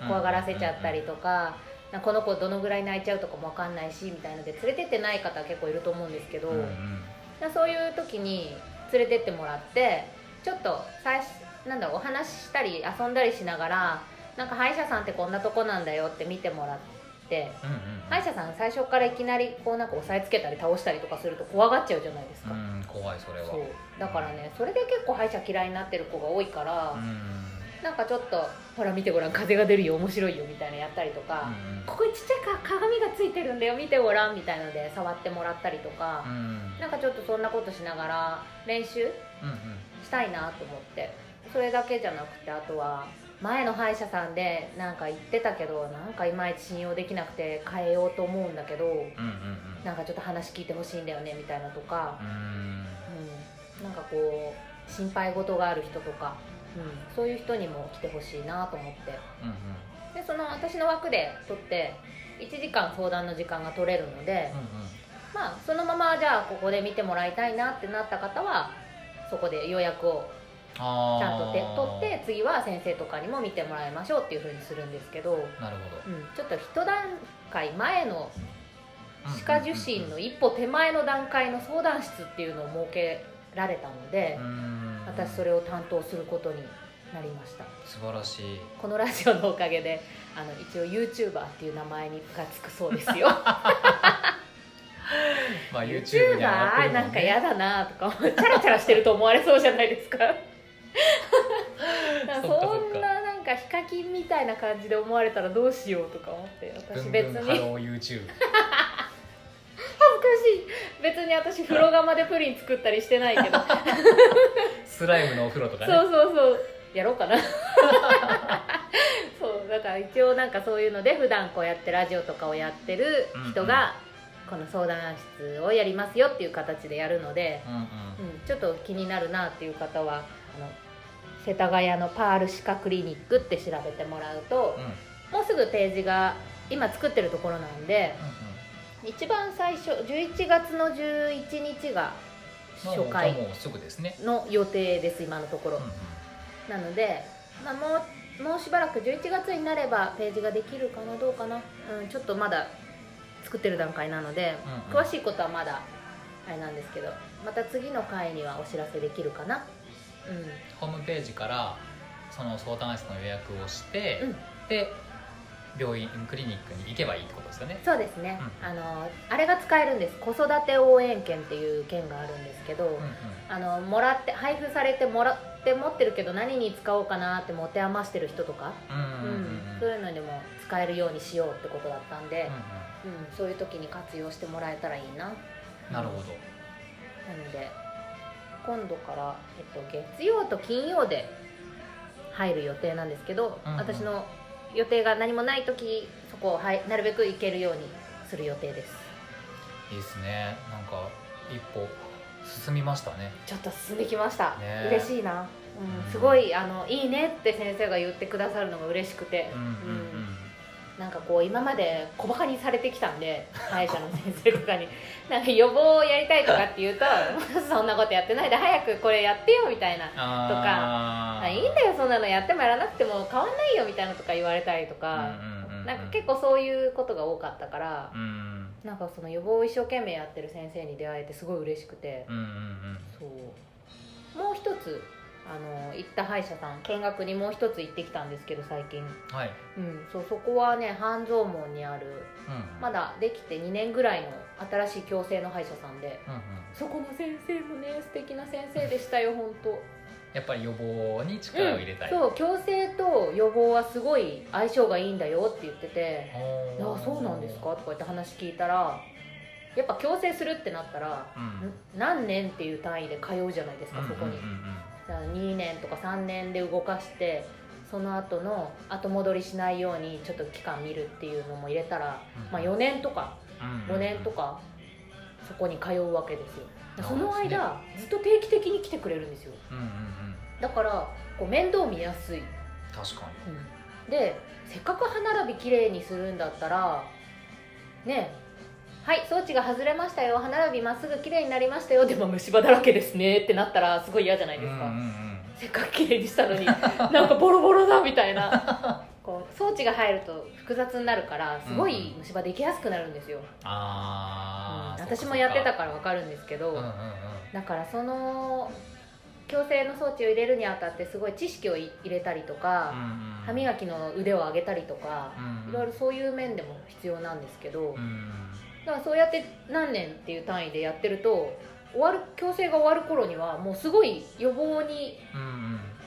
Speaker 1: 怖がらせちゃったりとか,、なんかこの子どのぐらい泣いちゃうとかも分かんないしみたいので連れてってない方結構いると思うんですけど、
Speaker 2: うんうん
Speaker 1: だそういう時に連れてってもらってちょっと最初なんだお話ししたり遊んだりしながらなんか歯医者さんってこんなとこなんだよって見てもらって
Speaker 2: うんうん
Speaker 1: 歯医者さん最初からいきなりこうなんか押さえつけたり倒したりとかすると怖がっちゃうじゃないですか、
Speaker 2: うん怖いそれは。
Speaker 1: そう。だからねそれで結構歯医者嫌いになってる子が多いから、
Speaker 2: うん
Speaker 1: なんかちょっとほら見てごらん風が出るよ面白いよみたいなやったりとか、
Speaker 2: うん
Speaker 1: ここにちっちゃいか鏡がついてるんだよ見てごらんみたいので触ってもらったりとか
Speaker 2: う、ん
Speaker 1: なんかちょっとそんなことしながら練習したいなと思って。それだけじゃなくてあとは前の歯医者さんでなんか言ってたけどなんかいまいち信用できなくて変えようと思うんだけど
Speaker 2: うんうん
Speaker 1: なんかちょっと話聞いてほしいんだよねみたいなとか。
Speaker 2: う、ん。
Speaker 1: うん、なんかこう心配事がある人とか、うん、そういう人にも来てほしいなと思って。
Speaker 2: うん
Speaker 1: でその私の枠で取って1時間相談の時間が取れるので、まあそのままじゃあここで見てもらいたいなってなった方はそこで予約をち
Speaker 2: ち
Speaker 1: ゃんとて取って次は先生とかにも見てもらいましょうっていうふうにするんですけど、
Speaker 2: なるほ
Speaker 1: うん、ちょっと一段階前の
Speaker 2: ど
Speaker 1: 歯科受診の一歩手前の段階の相談室っていうのを設けられたので、私そ
Speaker 2: れ
Speaker 1: れを担当することになりました。
Speaker 2: 素晴らしい。
Speaker 1: このラジオのおかげであの一応 YouTuber っていう名前にがつくそうですよ。
Speaker 2: まあ YouTube に上がってる
Speaker 1: YouTuber
Speaker 2: も
Speaker 1: なんんか
Speaker 2: ね
Speaker 1: 嫌だなとかチャラチャラしてると思われそうじゃないですか
Speaker 2: そ
Speaker 1: んななんかヒカキンみたいな感じで思われたらどうしようとか思って私別に。
Speaker 2: ブンハロー YouTube
Speaker 1: 恥ずかしい。別に私風呂釜でプリン作ったりしてないけど。
Speaker 2: スライムのお風呂とかね。
Speaker 1: そうそうそう。やろうかな。そう。だから一応なんかそういうので普段こうやってラジオとかをやってる人がこの相談室をやりますよっていう形でやるので、
Speaker 2: うんうん。
Speaker 1: うん、ちょっと気になるなっていう方はあの世田谷のパール歯科クリニックって調べてもらうと
Speaker 2: うん。うん
Speaker 1: もうすぐページが今作ってるところなんで
Speaker 2: うん
Speaker 1: 一番最初11月の11日が
Speaker 2: まあ
Speaker 1: 初回の予定です今のところ。
Speaker 2: うんうん。
Speaker 1: なので、まあ、もうもうしばらく11月になればページができるかなどうかな、うん、ちょっとまだ作ってる段階なので、
Speaker 2: うんうん。
Speaker 1: 詳しいことはまだあれなんですけどまた次の回にはお知らせできるかな。うん
Speaker 2: ホームページからその相談室の予約をして、
Speaker 1: うん。
Speaker 2: で病院クリニックに行けばいいってことですよね。
Speaker 1: そうですね、
Speaker 2: う
Speaker 1: あのあれが使えるんです。子育て応援券っていう券があるんですけど、
Speaker 2: うんうん。
Speaker 1: あのもらって配布されてもらって持ってるけど何に使おうかなって持て余してる人とか、そういうのにも使えるようにしようってことだったんで、
Speaker 2: う
Speaker 1: うんそういう時に活用してもらえたらいいな。な
Speaker 2: んなるほど。
Speaker 1: ので今度から、えっと、月曜と金曜で入る予定なんですけど、
Speaker 2: うんうん。
Speaker 1: 私の予定が何もない時そこを、はい、なるべく行けるようにする予定です。
Speaker 2: いいですね。なんか一歩進みましたね。
Speaker 1: ちょっと進んできました、
Speaker 2: ね。
Speaker 1: 嬉しいな、うん、すごいあのいいねって先生が言ってくださるのが嬉しくて、
Speaker 2: うんうん。うん
Speaker 1: なんかこう今まで小バカにされてきたんで歯医者の先生とかに。なんか予防をやりたいとかって言うと そんなことやってないで早くこれやってよみたいな。
Speaker 2: あー。
Speaker 1: あいいんだよそんなのやってもやらなくても変わんないよみたいなとか言われたりとか、
Speaker 2: うんうんうんうん
Speaker 1: なんか結構そういうことが多かったから
Speaker 2: う、ん。
Speaker 1: なんかその予防を一生懸命やってる先生に出会えてすごい嬉しくて、
Speaker 2: うんうんうん。
Speaker 1: そう。もう一つあの行った歯医者さん見学にもう一つ行ってきたんですけど最近、
Speaker 2: はい。
Speaker 1: うん、そうそこはね半蔵門にある
Speaker 2: うん
Speaker 1: まだできて2年ぐらいの新しい矯正の歯医者さんで
Speaker 2: うんうん。
Speaker 1: そこの先生もね素敵な先生でしたよ 本当。
Speaker 2: やっぱり予防に力を入れたい、
Speaker 1: そう矯正と予防はすごい相性がいいんだよって言ってて「
Speaker 2: おー。
Speaker 1: ああそうなんですか?」とか言って話聞いたらやっぱ矯正するってなったら、
Speaker 2: うん。
Speaker 1: ん何年っていう単位で通うじゃないですかそこに、
Speaker 2: うんうんうん。
Speaker 1: だから2年とか3年で動かしてその後の後戻りしないようにちょっと期間見るっていうのも入れたら、
Speaker 2: うん。
Speaker 1: まあ、4年とか
Speaker 2: うん。
Speaker 1: 5年とかそこに通うわけですよ。
Speaker 2: うん。
Speaker 1: その間ずっと定期的に来てくれるんですよ。
Speaker 2: うんうんうん。
Speaker 1: だからこう面倒見やすい、
Speaker 2: 確か
Speaker 1: でせっかく歯並びきれいにするんだったらねはい装置が外れましたよ。歯並びまっすぐきれいになりましたよ。でも虫歯だらけですねってなったらすごい嫌じゃない
Speaker 2: に
Speaker 1: ですか、
Speaker 2: うんうんうん。
Speaker 1: せっかくきれいにしたのに なんかボロボロだみたいな。こう装置が入ると複雑になるからすごい虫歯できやすくなるんですよ、
Speaker 2: ああ、
Speaker 1: うん私もやってたから分かるんですけど、
Speaker 2: うんうんうん。
Speaker 1: だからその矯正の装置を入れるにあたってすごい知識をい入れたりとか、歯磨きの腕を上げたりとか、
Speaker 2: うん
Speaker 1: いろいろそういう面でも必要なんですけど、
Speaker 2: うん
Speaker 1: だからそうやって何年っていう単位でやってると終わる矯正が終わる頃にはもうすごい予防に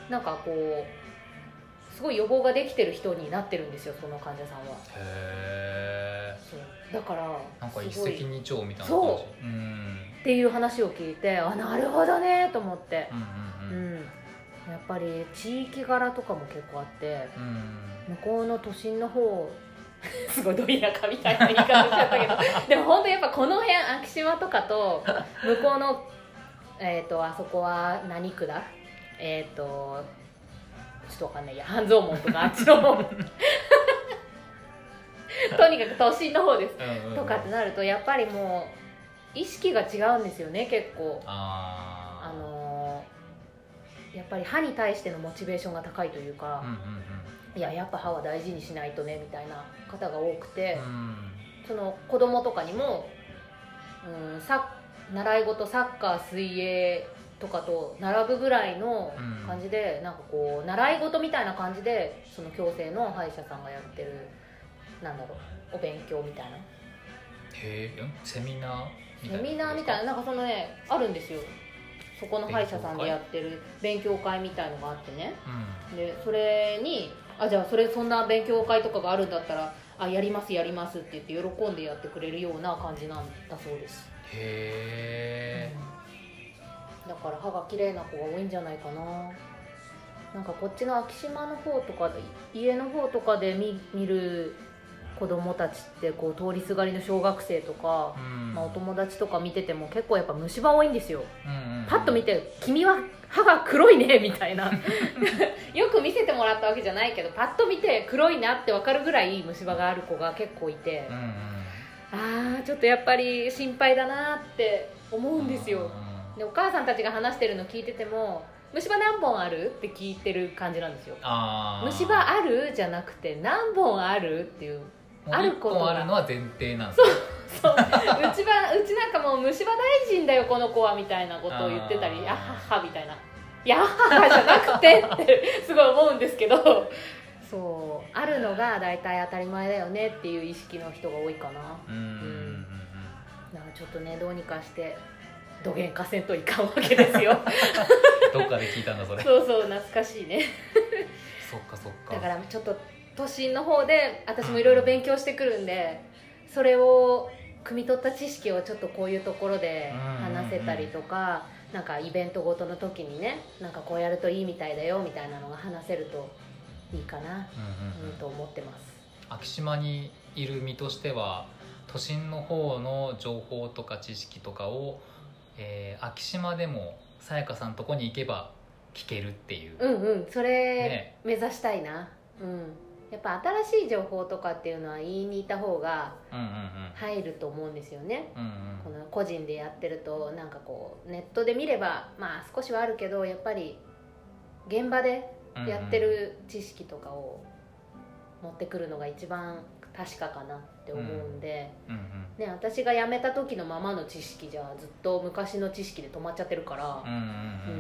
Speaker 2: う
Speaker 1: なんかこうすごい予防ができてる人になってるんですよその患者さんは。
Speaker 2: へえ
Speaker 1: だから
Speaker 2: なんか一石二鳥みたいな感じ。
Speaker 1: そ
Speaker 2: う。ん。
Speaker 1: っていう話を聞いてあなるほどねと思って。
Speaker 2: うんうん
Speaker 1: うん。やっぱり地域柄とかも結構あって向こうの都心の方 すごいど田舎みたいな言い方しちゃったけど。でも本当やっぱこの辺昭島とかと 向こうのえっ、とあそこは何区だ？えっ、とちょっとわかんない。や半蔵門とかあっちの方。とにかく都心の方です。
Speaker 2: うんうん
Speaker 1: とかってなるとやっぱりもう意識が違うんですよね結構。あ
Speaker 2: あ
Speaker 1: のーやっぱり歯に対してのモチベーションが高いというか。
Speaker 2: あ、うんうん
Speaker 1: いややっぱ歯は大事にしないとねみたいな方が多くて、
Speaker 2: うん。
Speaker 1: その子供とかにも、うん、さ習い事サッカー水泳とかと並ぶぐらいの
Speaker 2: うん。
Speaker 1: 感じで、なんかこう習い事みたいな感じでその矯正の歯医者さんがやってるなんだろうお勉強みたいな。
Speaker 2: へえうんセミナーみた
Speaker 1: セ
Speaker 2: いな
Speaker 1: ミナーみたいななんかそのねあるんですよ。そこの歯医者さんでやってる勉強会みたいのがあってね。
Speaker 2: うん。
Speaker 1: でそれにあじゃあそれそんな勉強会とかがあるんだったらあやりますやりますって言って喜んでやってくれるような感じなんだそうです。
Speaker 2: へえ
Speaker 1: だから歯が綺麗な子が多いんじゃないかな。なんかこっちの昭島の方とかで家の方とかで見見る子供たちってこう通りすがりの小学生とか、
Speaker 2: うん。
Speaker 1: まあ、お友達とか見てても結構やっぱ虫歯多いんですよ。パッと見て「君は歯が黒いね」みたいな。よく見せてもらったわけじゃないけどパッと見て黒いなって分かるぐらい虫歯がある子が結構いて。ああちょっとやっぱり心配だなって思うんですよ。
Speaker 2: うん
Speaker 1: でお母さんたちが話してるの聞いてても「虫歯何本ある?」って聞いてる感じなんですよ。虫歯ある？じゃなくて何本ある？っていうあること
Speaker 2: あるのは前提なんですね
Speaker 1: そう。うちはうちなんかもう虫歯大臣だよこの子はみたいなことを言ってたり
Speaker 2: あー。
Speaker 1: あははみたいな「やはは」じゃなくてってすごい思うんですけど。そうあるのが大体当たり前だよねっていう意識の人が多いかな。
Speaker 2: うん。うん。うん。うん
Speaker 1: だからちょっとねどうにかしてどげんかせんといかんわけですよ。
Speaker 2: どっかで聞いたんだそれ。
Speaker 1: そうそう懐かしいね。
Speaker 2: そっかそっか。
Speaker 1: だからちょっと都心の方で私もいろいろ勉強してくるんでそれを汲み取った知識をちょっとこういうところで話せたりとか、なんかイベントごとの時にねなんかこうやるといいみたいだよみたいなのが話せるといいかな、
Speaker 2: うんうんうん。
Speaker 1: うん、と思ってます。
Speaker 2: 昭島にいる身としては都心の方の情報とか知識とかを、えー、昭島でもさやかさんとこに行けば聞けるっていう、
Speaker 1: うんうんそれ
Speaker 2: ね。
Speaker 1: 目指したいな、うんやっぱ新しい情報とかっていうのは言いにいた方が入ると思うんですよね。
Speaker 2: うんうん。
Speaker 1: この個人でやってるとなんかこうネットで見ればまあ少しはあるけどやっぱり現場で
Speaker 2: うん
Speaker 1: やってる知識とかを持ってくるのが一番確かかなって思うんで、
Speaker 2: うんうん。
Speaker 1: ね、私が辞めた時のままの知識じゃずっと昔の知識で止まっちゃってるから、
Speaker 2: うんうんうん。
Speaker 1: う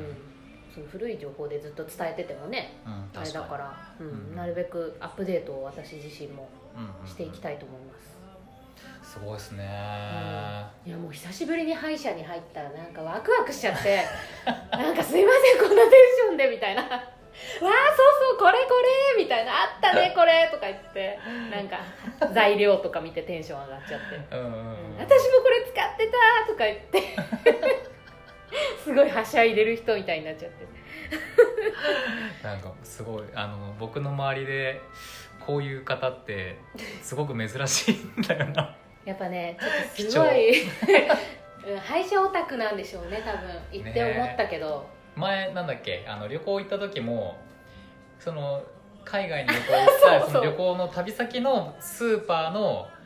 Speaker 1: んその古い情報でずっと伝えててもね
Speaker 2: うん
Speaker 1: あれだか
Speaker 2: 確
Speaker 1: ら、うん
Speaker 2: うん
Speaker 1: なるべくアップデートを私自身もしていきたいと思います。
Speaker 2: すごいですね、
Speaker 1: いやもう久しぶりに歯医者に入ったらなんかワクワクしちゃって なんかすいませんこんなテンションでみたいな。わあそうそうこれこれみたいな。あったね これとか言ってなんか材料とか見てテンション上がっちゃって。
Speaker 2: うんうんうん。
Speaker 1: 私もこれ使ってたとか言って すごいはしゃいでる人みたいになっちゃって。
Speaker 2: なんかすごいあの僕の周りでこういう方ってすごく珍しいんだよな。
Speaker 1: やっぱねちょっとすごいうん歯医者オタクなんでしょうね多分言って思ったけど、
Speaker 2: 前なんだっけ？あの旅行行った時もその海外に旅行行った
Speaker 1: そ
Speaker 2: の旅行の旅先のスーパーのあ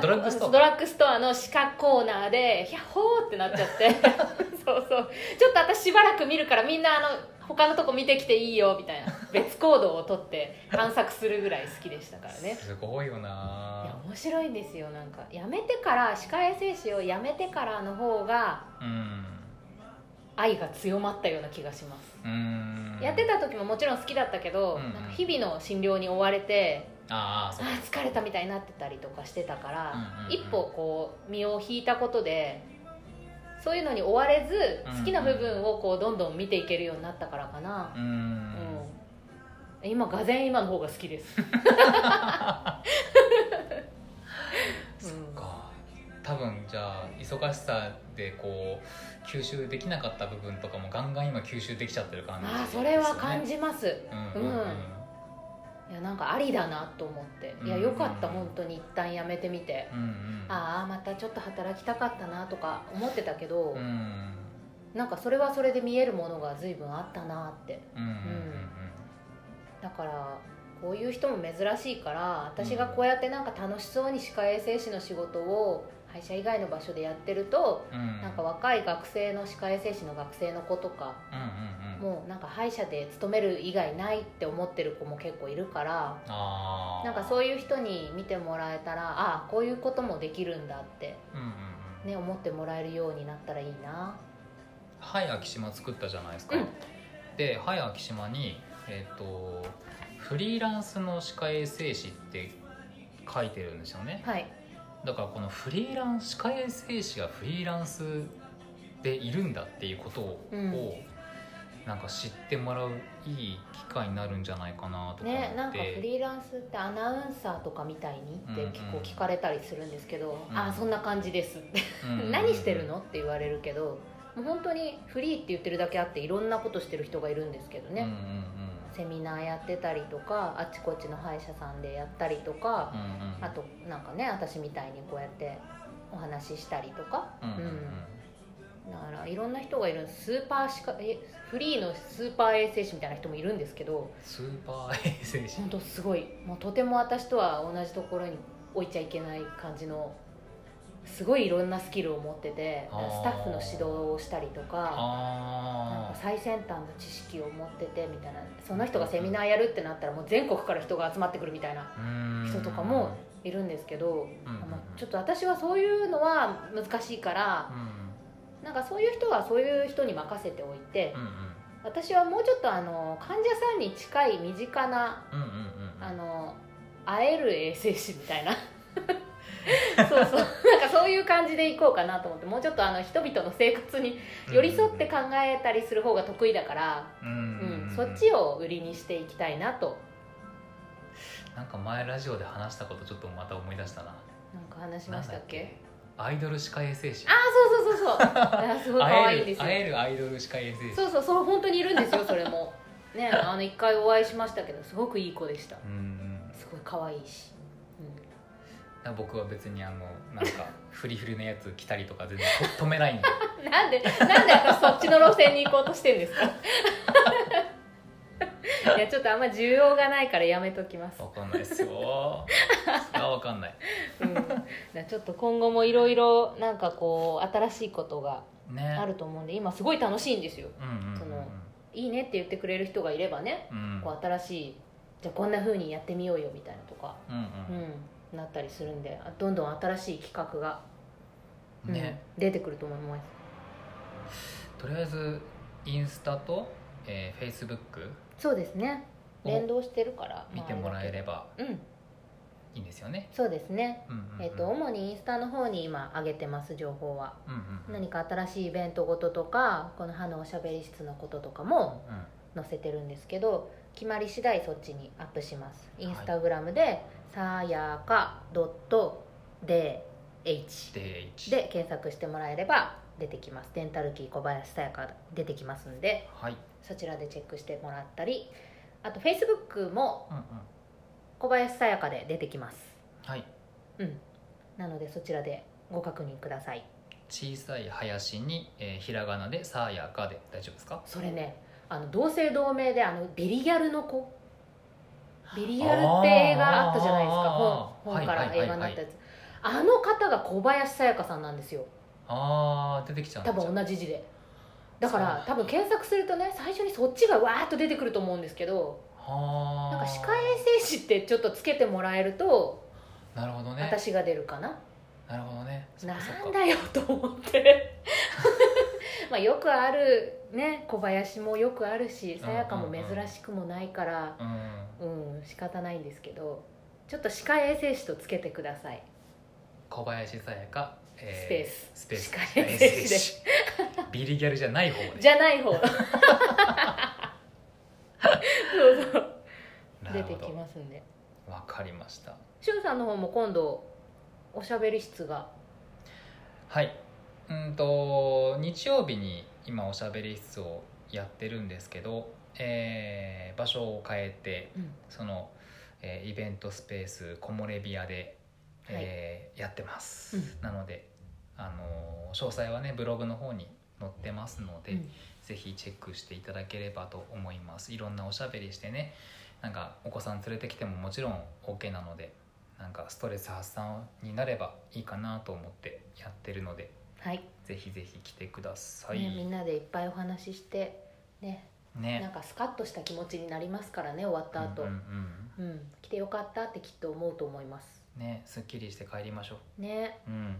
Speaker 2: ドラッグストア。
Speaker 1: ドラッグストアの歯科コーナーで「ヒャッホー!」ってなっちゃって。そうそう。ちょっと私しばらく見るからみんなあの他のとこ見てきていいよみたいな。別行動をとって探索するぐらい好きでしたからね。
Speaker 2: すごいよ
Speaker 1: いや
Speaker 2: な
Speaker 1: 面白いんですよ。なんかやめてから歯科衛生士をやめてからの方が
Speaker 2: うん。
Speaker 1: 愛が強まったような気がします、
Speaker 2: うん。
Speaker 1: やってた時ももちろん好きだったけど、
Speaker 2: うんうん。
Speaker 1: なんか日々の診療に追われて
Speaker 2: ああ
Speaker 1: 疲れたみたいになってたりとかしてたから、
Speaker 2: うんうんうん。
Speaker 1: 一歩こう身を引いたことでそういうのに追われず
Speaker 2: うんうん。
Speaker 1: 好きな部分をこうどんどん見ていけるようになったからかな、
Speaker 2: うん。
Speaker 1: うん。今がぜん今の方が好きです、
Speaker 2: そっか。多分じゃあ忙しさでこう吸収できなかった部分とかもガンガン今吸収できちゃってる感じ
Speaker 1: ああそれは感
Speaker 2: じ
Speaker 1: じます。
Speaker 2: うんうんうん。
Speaker 1: うんいやなんかありだなと思って。いや
Speaker 2: うん
Speaker 1: よかった本当に。一旦やめてみて。
Speaker 2: うんうん。
Speaker 1: ああまたちょっと働きたかったなとか思ってたけど、
Speaker 2: うん。
Speaker 1: なんかそれはそれで見えるものが随分あったなって。
Speaker 2: うんうんうん
Speaker 1: だからこういう人も珍しいから私がこうやってなんか楽しそうに歯科衛生士の仕事を歯医者以外の場所でやってると
Speaker 2: うん。うん
Speaker 1: なんか若い学生の歯科衛生士の学生の子とか
Speaker 2: うんうんうん。
Speaker 1: もうなんか歯医者で勤める以外ないって思ってる子も結構いるからなんかそういう人に見てもらえたらああこういうこともできるんだって、
Speaker 2: うんうんうん。
Speaker 1: ね、思ってもらえるようになったらいいな。
Speaker 2: はい昭島作ったじゃないですか、
Speaker 1: うん。
Speaker 2: ではい昭島にえっ、とフリーランスの歯科衛生士って書いてるんですよね。
Speaker 1: はい
Speaker 2: だからこのフリーランス歯科衛生士がフリーランスでいるんだっていうことを、
Speaker 1: うん。
Speaker 2: なんか知ってもらういい機会になるんじゃないかなとか思って、
Speaker 1: ね、なんかフリーランスってアナウンサーとかみたいにって結構聞かれたりするんですけど「
Speaker 2: うん。
Speaker 1: ああそんな感じです」って。
Speaker 2: うんうんう「ん。
Speaker 1: 何してるの?」って言われるけどもう本当にフリーって言ってるだけあっていろんなことしてる人がいるんですけどね、
Speaker 2: うんうんうん
Speaker 1: セミナーやってたりとかあちこちの歯医者さんでやったりとか、
Speaker 2: うんうん
Speaker 1: あとなんかね私みたいにこうやってお話ししたりとか、
Speaker 2: うんうんうん。
Speaker 1: うん。だからいろんな人がいるスーパーしかえフリーのスーパー衛生士みたいな人もいるんですけど
Speaker 2: スーパー衛生士。
Speaker 1: 本当すごい。もうとても私とは同じところに置いちゃいけない感じのすごいいろんなスキルを持っててスタッフの指導をしたりとかなん
Speaker 2: あ
Speaker 1: か最先端の知識を持っててみたいな。その人がセミナーやるってなったらもう全国から人が集まってくるみたいな
Speaker 2: あ
Speaker 1: 人とかもいるんですけど、
Speaker 2: うん。
Speaker 1: ちょっと私はそういうのは難しいから
Speaker 2: うん。
Speaker 1: なんかそういう人はそういう人に任せておいて
Speaker 2: うんうん。
Speaker 1: 私はもうちょっとあの患者さんに近い身近なあの会える衛生士みたいな そうそう。なんかそういう感じでいこうかなと思って。もうちょっとあの人々の生活に寄り添って考えたりする方が得意だから、
Speaker 2: うん。
Speaker 1: うん。そっちを売りにしていきたいなと。
Speaker 2: なんか前ラジオで話したことちょっとまた思い出したな。
Speaker 1: なんか話しましたっけ？
Speaker 2: アイドル歯科衛生士。
Speaker 1: ああそうそうそうそう あーすごい可愛いんですよ。
Speaker 2: 会えるアイドル歯科衛生士。
Speaker 1: そうそうそう本当にいるんですよそれも。ねあの一回お会いしましたけどすごくいい子でした。
Speaker 2: うんうん。
Speaker 1: すごい可愛いし、
Speaker 2: 僕は別にあのなんか フリフリのやつ着たりとか全然と 止めないんで。
Speaker 1: うん、なんでなんで私そっちの路線に行こうとしてんですか？いやちょっとあんま需要がないからやめときます、
Speaker 2: わかんないですよ。それはわかんない。
Speaker 1: うん、ちょっと今後もいろいろなんかこう新しいことが
Speaker 2: ね。
Speaker 1: あると思うんで今すごい楽しいんですよ。
Speaker 2: うんうんうん
Speaker 1: そのいいねって言ってくれる人がいればね
Speaker 2: うん。
Speaker 1: こう新しいじゃあこんな風にやってみようよみたいなとか、
Speaker 2: うん
Speaker 1: う
Speaker 2: うん
Speaker 1: ん、なったりするんであどんどん新しい企画が、うん
Speaker 2: ね
Speaker 1: 出てくると思います。
Speaker 2: とりあえずインスタと、えー、フェイスブック
Speaker 1: そうですね。
Speaker 2: お
Speaker 1: 連動してるから
Speaker 2: 見てもらえれば
Speaker 1: うん。
Speaker 2: いいんですよね。
Speaker 1: そうですね、
Speaker 2: うんうんうん。
Speaker 1: えっと主にインスタの方に今上げてます情報は。
Speaker 2: うんうんうん。
Speaker 1: 何か新しいイベントごととかこの歯のおしゃべり室のこととかも載せてるんですけど決まり次第そっちにアップします。インスタグラムで「さやか .dh」
Speaker 2: DH
Speaker 1: で検索してもらえれば出てきます。デンタルキー小林さやか出てきますんで。
Speaker 2: はい、
Speaker 1: そちらでチェックしてもらったり。あと Facebook も
Speaker 2: うんうん、
Speaker 1: 小林さやかで出てきます。
Speaker 2: はい。
Speaker 1: うん。なのでそちらでご確認ください。
Speaker 2: 小さい林に、えーひらがなで「さやか」で大丈夫ですか？
Speaker 1: それねあの同姓同名であのビリギャルの子ビリギャルって映画あったじゃないですか本本から映画になったやつ。あの方が小林さやかさんなんですよ。
Speaker 2: あー出てきちゃう
Speaker 1: 多分同じ字で。だから多分検索するとね最初にそっちがわーっと出てくると思うんですけど
Speaker 2: はあ
Speaker 1: なんか歯科衛生士ってちょっとつけてもらえると
Speaker 2: なるほどね。
Speaker 1: 私が出るかな、
Speaker 2: なるほどね。
Speaker 1: なんだよと思って まあよくあるね小林もよくあるしさやかも珍しくもないから
Speaker 2: うん。
Speaker 1: うん仕方ないんですけどちょっと歯科衛生士とつけてください。
Speaker 2: 小林さやか、え
Speaker 1: スペース。
Speaker 2: スペース。
Speaker 1: 歯科衛生士
Speaker 2: ビリギャルじゃない方で。
Speaker 1: じゃない方。そうそう。出てきますんで。
Speaker 2: わかりました。
Speaker 1: しゅんさんの方も今度おしゃべり室が。
Speaker 2: はいうんと日曜日に今おしゃべり室をやってるんですけど、えー場所を変えて
Speaker 1: うん。
Speaker 2: その、えーイベントスペース木漏れ日屋で、えーやってます、
Speaker 1: うん。
Speaker 2: なので、あのー詳細はねブログの方に載ってますので、
Speaker 1: うん。
Speaker 2: ぜひチェックしていただければと思います。いろんなおしゃべりしてねなんかお子さん連れてきてももちろん OK なのでなんかストレス発散になればいいかなと思ってやってるので
Speaker 1: はい、
Speaker 2: ぜひぜひ来てください。
Speaker 1: ね、みんなでいっぱいお話ししてね。なん
Speaker 2: ね
Speaker 1: かスカッとした気持ちになりますからね終わった後、
Speaker 2: う
Speaker 1: うんん。
Speaker 2: うん。
Speaker 1: 来てよかったってきっと思うと思います。
Speaker 2: うんねすっきりして帰りましょ
Speaker 1: ね。
Speaker 2: ううん。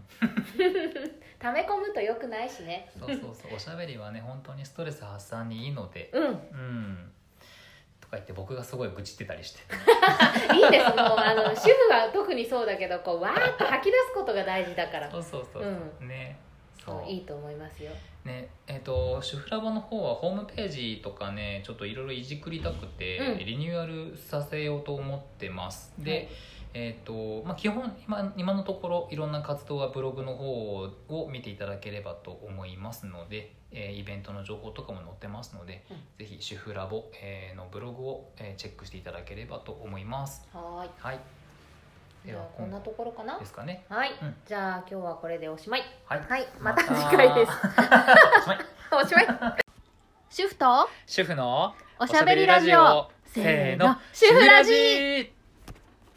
Speaker 1: 溜め込むとよくないしね。
Speaker 2: そうそうそう。おしゃべりはね本当にストレス発散にいいので。
Speaker 1: うん。
Speaker 2: うん。とか言って僕がすごい愚痴ってたりして。
Speaker 1: いいです。もうあの主婦は特にそうだけどこうわーっと吐き出すことが大事だから。
Speaker 2: そうそうそう。そう、ねそう。
Speaker 1: いいと思いますよ。
Speaker 2: ねえっ、と主婦ラボの方はホームページとかねちょっといろいろいじくりたくて、
Speaker 1: うん。
Speaker 2: リニューアルさせようと思ってます。で、
Speaker 1: はい。
Speaker 2: えっ、とまあ基本今今のところいろんな活動はブログの方を見ていただければと思いますので、えーイベントの情報とかも載ってますので、
Speaker 1: うん。
Speaker 2: ぜひ主婦ラボ、えーのブログを、えーチェックしていただければと思います。
Speaker 1: はーい。
Speaker 2: はい
Speaker 1: じゃあこんなところかな？
Speaker 2: ですかね。
Speaker 1: はい、
Speaker 2: うん。
Speaker 1: じゃあ今日はこれでおしまい。
Speaker 2: はい。
Speaker 1: はい。
Speaker 2: また。
Speaker 1: 次回です。
Speaker 2: おしまい。
Speaker 1: おしまい。主婦と
Speaker 2: 主婦の
Speaker 1: おしゃべりラジオ。
Speaker 2: せーの。
Speaker 1: 主婦ラジ